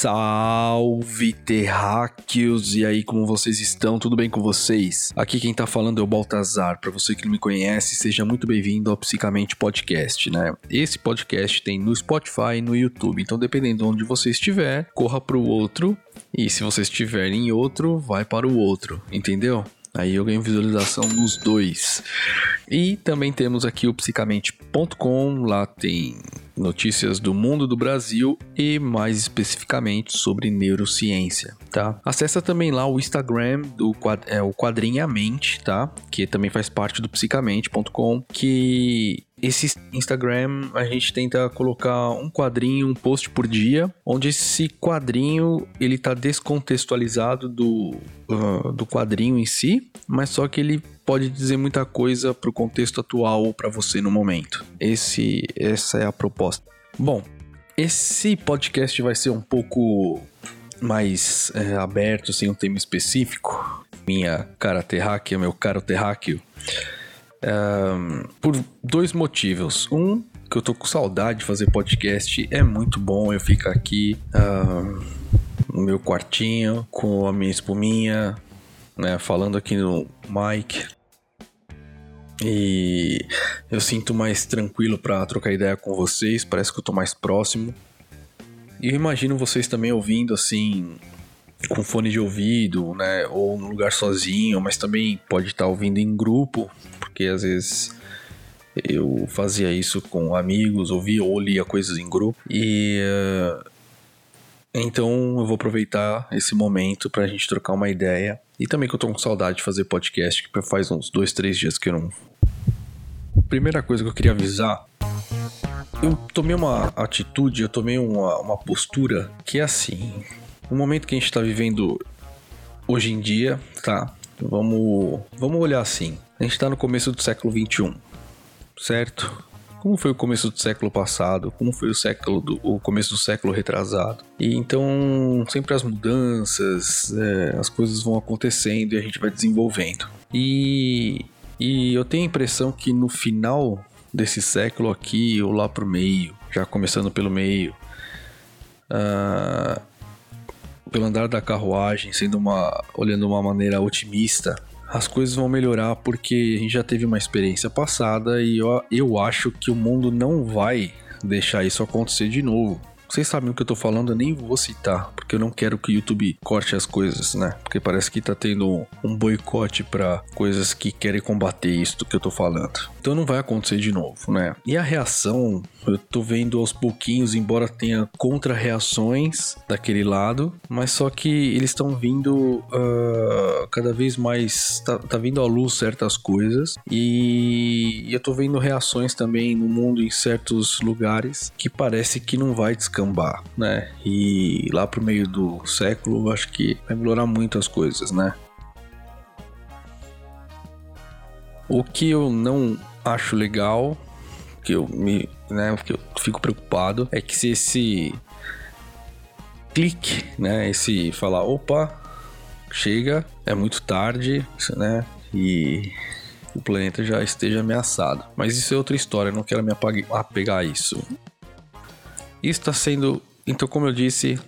Salve terráqueos! E aí, como vocês estão? Tudo bem com vocês? Aqui quem tá falando é o Baltazar. Para você que não me conhece, seja muito bem-vindo ao Psicamente Podcast, né? Esse podcast tem no Spotify e no YouTube. Então, dependendo de onde você estiver, corra pro outro. E se você estiver em outro, vai para o outro, entendeu? Aí eu ganho visualização nos dois. E também temos aqui o psicamente.com, lá tem notícias do mundo do Brasil e mais especificamente sobre neurociência, tá? Acessa também lá o Instagram do é, o Quadrinhamente, tá? Que também faz parte do psicamente.com, que esse Instagram a gente tenta colocar um quadrinho, um post por dia, onde esse quadrinho ele tá descontextualizado do, uh, do quadrinho em si, mas só que ele pode dizer muita coisa pro contexto atual ou para você no momento. Esse, essa é a proposta. Bom, esse podcast vai ser um pouco mais é, aberto, sem um tema específico. Minha cara terráquea, meu caro terráqueo um, por dois motivos. Um, que eu tô com saudade de fazer podcast. É muito bom eu ficar aqui uh, no meu quartinho com a minha espuminha, né, falando aqui no mic. E eu sinto mais tranquilo para trocar ideia com vocês, parece que eu tô mais próximo. E eu imagino vocês também ouvindo assim com fone de ouvido, né, ou no lugar sozinho, mas também pode estar ouvindo em grupo, porque às vezes eu fazia isso com amigos, ouvia ou lia coisas em grupo. E uh, então eu vou aproveitar esse momento para a gente trocar uma ideia. E também que eu tô com saudade de fazer podcast, que faz uns dois, três dias que eu não. Primeira coisa que eu queria avisar. Eu tomei uma atitude, eu tomei uma, uma postura que é assim. O momento que a gente está vivendo hoje em dia, tá? Vamos, vamos olhar assim. A gente está no começo do século 21, certo? Como foi o começo do século passado? Como foi o século do, o começo do século retrasado? E então sempre as mudanças, é, as coisas vão acontecendo e a gente vai desenvolvendo. E, e eu tenho a impressão que no final desse século aqui, ou lá pro meio, já começando pelo meio, uh, pelo andar da carruagem, sendo uma, olhando de uma maneira otimista, as coisas vão melhorar porque a gente já teve uma experiência passada e eu, eu acho que o mundo não vai deixar isso acontecer de novo. Vocês sabem o que eu tô falando, eu nem vou citar, porque eu não quero que o YouTube corte as coisas, né? Porque parece que tá tendo um boicote para coisas que querem combater isso que eu tô falando. Então não vai acontecer de novo, né? E a reação, eu tô vendo aos pouquinhos, embora tenha contra-reações daquele lado, mas só que eles estão vindo uh, cada vez mais. Tá, tá, vindo à luz certas coisas e, eu tô vendo reações também no mundo em certos lugares que parece que não vai né? E lá pro meio do século, acho que vai melhorar muito as coisas, né? O que eu não acho legal, que eu me, né, que eu fico preocupado, é que se esse clique, né, esse falar, opa, chega, é muito tarde, né, e o planeta já esteja ameaçado. Mas isso é outra história, eu não quero me apegar a isso. Isso está sendo, então como eu disse,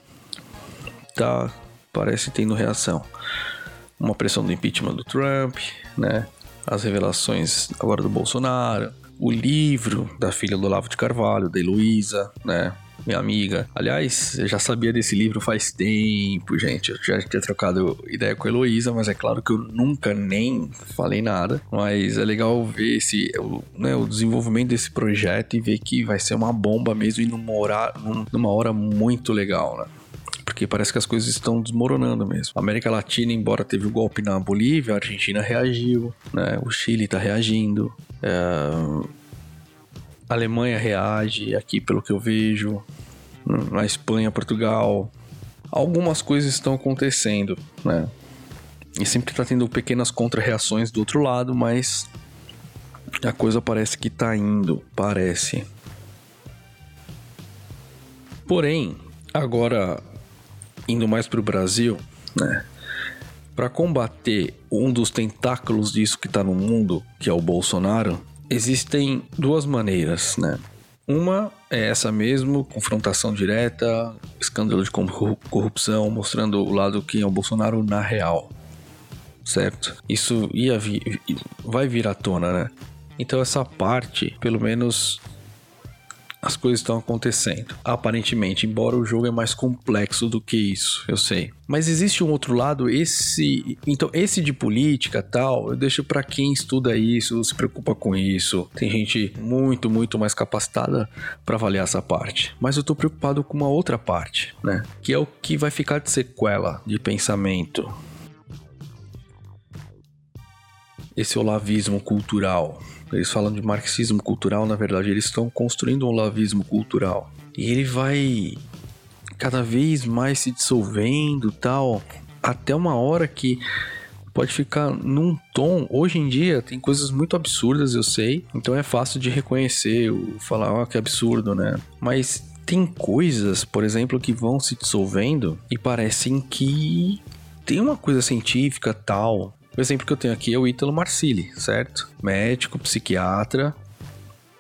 tá, parece tendo reação. Uma pressão do impeachment do Trump, né? as revelações agora do Bolsonaro, o livro da filha do Olavo de Carvalho, da Heloísa, né? Minha amiga. Aliás, eu já sabia desse livro faz tempo, gente. Eu já tinha trocado ideia com a Heloísa, mas é claro que eu nunca nem falei nada. Mas é legal ver esse, né, o desenvolvimento desse projeto e ver que vai ser uma bomba mesmo e numa hora, numa hora muito legal, né? porque parece que as coisas estão desmoronando mesmo. A América Latina, embora teve o golpe na Bolívia, a Argentina reagiu, né? O Chile está reagindo. É... A Alemanha reage, aqui pelo que eu vejo. Na Espanha, Portugal. Algumas coisas estão acontecendo, né? E sempre está tendo pequenas contra-reações do outro lado, mas a coisa parece que está indo, parece. Porém, agora indo mais para o Brasil, né? Para combater um dos tentáculos disso que está no mundo, que é o Bolsonaro, existem duas maneiras, né? Uma é essa mesmo, confrontação direta, escândalo de corrupção, mostrando o lado que é o Bolsonaro na real. Certo? Isso ia vir, vai vir à tona, né? Então essa parte, pelo menos as coisas estão acontecendo. Aparentemente, embora o jogo é mais complexo do que isso, eu sei. Mas existe um outro lado, esse, então esse de política, tal, eu deixo para quem estuda isso, se preocupa com isso. Tem gente muito, muito mais capacitada para avaliar essa parte. Mas eu tô preocupado com uma outra parte, né? Que é o que vai ficar de sequela de pensamento. Esse olavismo cultural, eles falam de marxismo cultural, na verdade, eles estão construindo um lavismo cultural. E ele vai cada vez mais se dissolvendo tal, até uma hora que pode ficar num tom. Hoje em dia tem coisas muito absurdas, eu sei, então é fácil de reconhecer, falar, ó, oh, que absurdo, né? Mas tem coisas, por exemplo, que vão se dissolvendo e parecem que tem uma coisa científica tal, o exemplo que eu tenho aqui é o Ítalo Marcilli, certo? Médico, psiquiatra,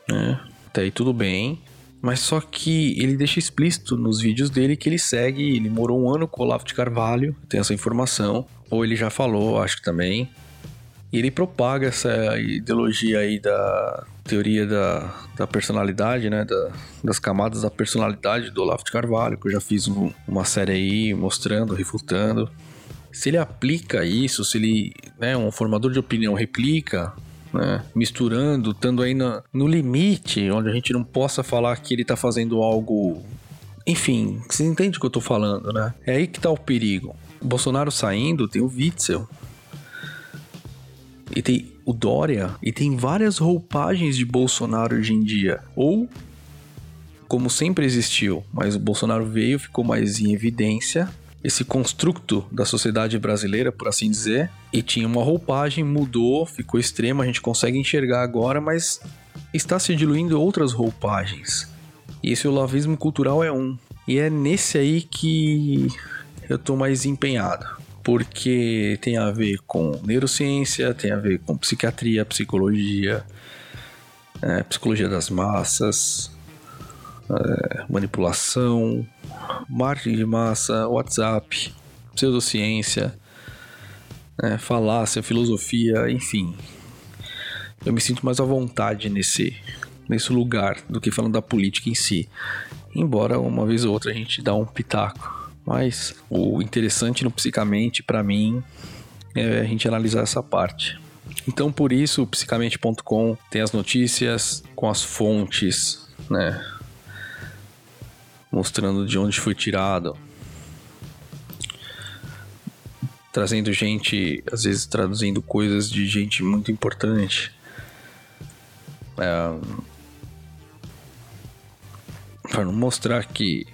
né? Até aí tudo bem. Mas só que ele deixa explícito nos vídeos dele que ele segue, ele morou um ano com o Olavo de Carvalho, tem essa informação. Ou ele já falou, acho que também. E ele propaga essa ideologia aí da teoria da, da personalidade, né? Da, das camadas da personalidade do Olavo de Carvalho, que eu já fiz um, uma série aí mostrando, refutando se ele aplica isso, se ele, né, um formador de opinião replica, né, misturando, estando aí no, no limite, onde a gente não possa falar que ele está fazendo algo. Enfim, você entende o que eu estou falando, né? É aí que está o perigo. O Bolsonaro saindo, tem o Witzel. E tem o Dória. E tem várias roupagens de Bolsonaro hoje em dia. Ou como sempre existiu, mas o Bolsonaro veio, ficou mais em evidência esse construto da sociedade brasileira, por assim dizer, e tinha uma roupagem, mudou, ficou extrema, a gente consegue enxergar agora, mas está se diluindo outras roupagens. E esse olavismo cultural é um. E é nesse aí que eu tô mais empenhado. Porque tem a ver com neurociência, tem a ver com psiquiatria, psicologia, é, psicologia das massas, é, manipulação, marketing de massa, WhatsApp, pseudociência, é, falácia, filosofia, enfim. Eu me sinto mais à vontade nesse, nesse lugar do que falando da política em si. Embora uma vez ou outra a gente dá um pitaco. Mas o interessante no Psicamente, para mim, é a gente analisar essa parte. Então, por isso, psicamente.com tem as notícias com as fontes, né? Mostrando de onde foi tirado. Trazendo gente, às vezes traduzindo coisas de gente muito importante. É, para mostrar que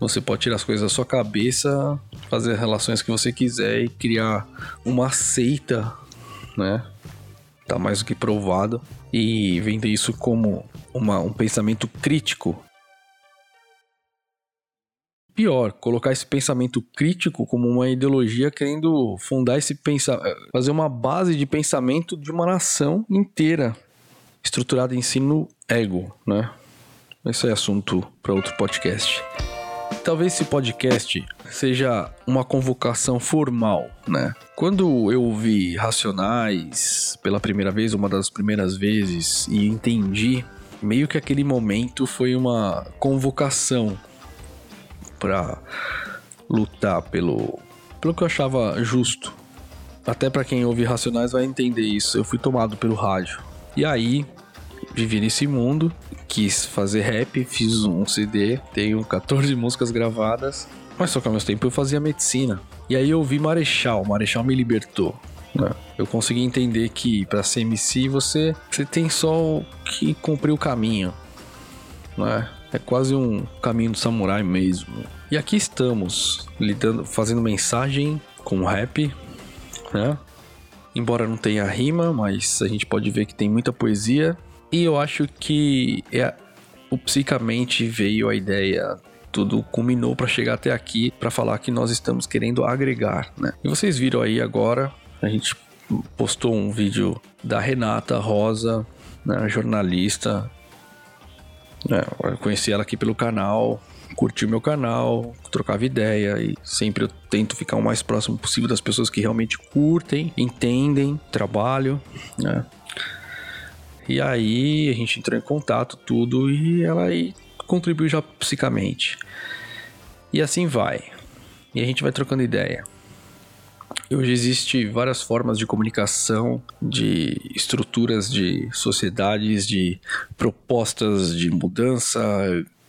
você pode tirar as coisas da sua cabeça, fazer as relações que você quiser e criar uma seita, né? Tá mais do que provado. E vender isso como uma, um pensamento crítico pior, colocar esse pensamento crítico como uma ideologia querendo fundar esse pensamento, fazer uma base de pensamento de uma nação inteira, estruturada em si no ego, né? Esse é assunto para outro podcast. Talvez esse podcast seja uma convocação formal, né? Quando eu ouvi Racionais pela primeira vez, uma das primeiras vezes, e entendi, meio que aquele momento foi uma convocação para lutar pelo, pelo que eu achava justo. Até para quem ouve Racionais vai entender isso. Eu fui tomado pelo rádio. E aí, vivi nesse mundo, quis fazer rap, fiz um CD, tenho 14 músicas gravadas, mas só que ao mesmo tempo eu fazia medicina. E aí eu ouvi Marechal, Marechal me libertou. Né? Eu consegui entender que para ser MC você, você tem só que cumprir o caminho. Né? É quase um caminho do samurai mesmo. E aqui estamos, lidando, fazendo mensagem com rap, né? Embora não tenha rima, mas a gente pode ver que tem muita poesia. E eu acho que é, o psicamente veio a ideia, tudo culminou para chegar até aqui para falar que nós estamos querendo agregar, né? E vocês viram aí agora, a gente postou um vídeo da Renata Rosa, né, jornalista, É, eu conheci ela aqui pelo canal, curtiu meu canal, trocava ideia e sempre eu tento ficar o mais próximo possível das pessoas que realmente curtem, entendem trabalho, né? E aí a gente entrou em contato, tudo, e ela aí contribuiu já psicamente. E assim vai. E a gente vai trocando ideia. Hoje existe várias formas de comunicação, de estruturas de sociedades, de propostas de mudança,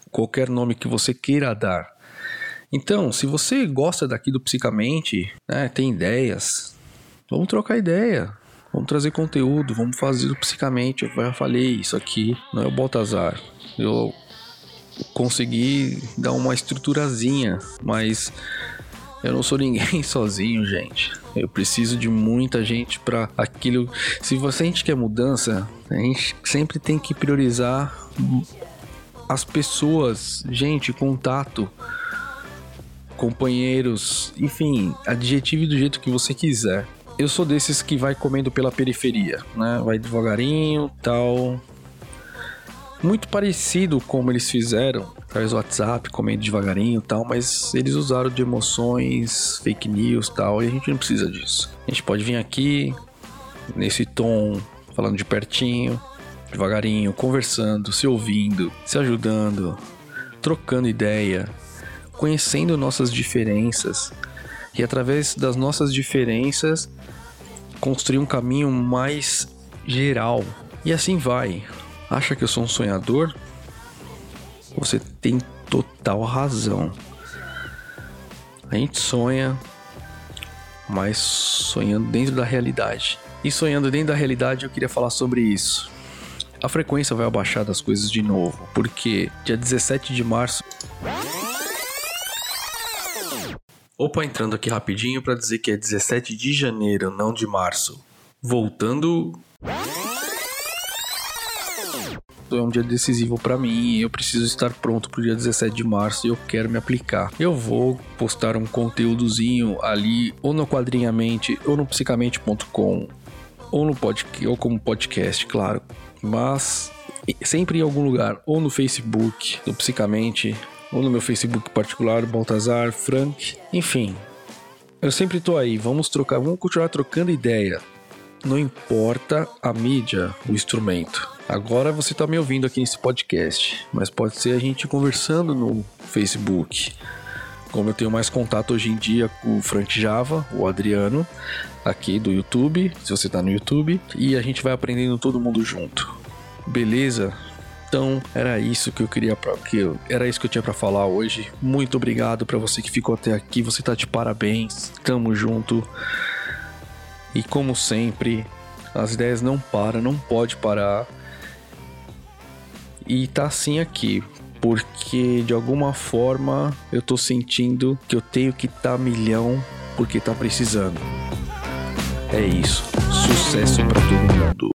qualquer nome que você queira dar. Então, se você gosta daqui do Psicamente, né, tem ideias, vamos trocar ideia. Vamos trazer conteúdo, vamos fazer Psicamente. Eu já falei isso aqui, não é o Baltazar. Eu consegui dar uma estruturazinha, mas eu não sou ninguém sozinho, gente. Eu preciso de muita gente para aquilo. Se você a gente quer mudança, a gente sempre tem que priorizar as pessoas, gente, contato, companheiros, enfim, adjetivo do jeito que você quiser. Eu sou desses que vai comendo pela periferia, né? Vai devagarinho, tal, muito parecido como eles fizeram através do WhatsApp, comendo devagarinho e tal, mas eles usaram de emoções, fake news e tal, e a gente não precisa disso. A gente pode vir aqui nesse tom, falando de pertinho, devagarinho, conversando, se ouvindo, se ajudando, trocando ideia, conhecendo nossas diferenças e através das nossas diferenças construir um caminho mais geral. E assim vai acha que eu sou um sonhador? Você tem total razão. A gente sonha, mas sonhando dentro da realidade. E sonhando dentro da realidade, eu queria falar sobre isso. A frequência vai abaixar das coisas de novo, porque dia 17 de março. Opa, entrando aqui rapidinho para dizer que é 17 de janeiro, não de março. Voltando é um dia decisivo para mim eu preciso estar pronto pro dia 17 de março e eu quero me aplicar. Eu vou postar um conteúdozinho ali, ou no Quadrinhamente, ou no psicamente.com, ou no podcast, ou como podcast, claro. Mas sempre em algum lugar, ou no Facebook, no Psicamente, ou no meu Facebook particular, Baltazar, Frank, enfim. Eu sempre tô aí, vamos trocar, vamos continuar trocando ideia. Não importa a mídia, o instrumento. Agora você está me ouvindo aqui nesse podcast, mas pode ser a gente conversando no Facebook. Como eu tenho mais contato hoje em dia com o Frank Java, o Adriano, aqui do YouTube, se você está no YouTube, e a gente vai aprendendo todo mundo junto. Beleza? Então, era isso que eu queria que eu, era isso que eu tinha para falar hoje. Muito obrigado para você que ficou até aqui. Você tá de parabéns. Tamo junto. E como sempre, as ideias não param, não pode parar. E tá assim aqui, porque de alguma forma eu tô sentindo que eu tenho que tá milhão porque tá precisando. É isso. Sucesso para todo mundo.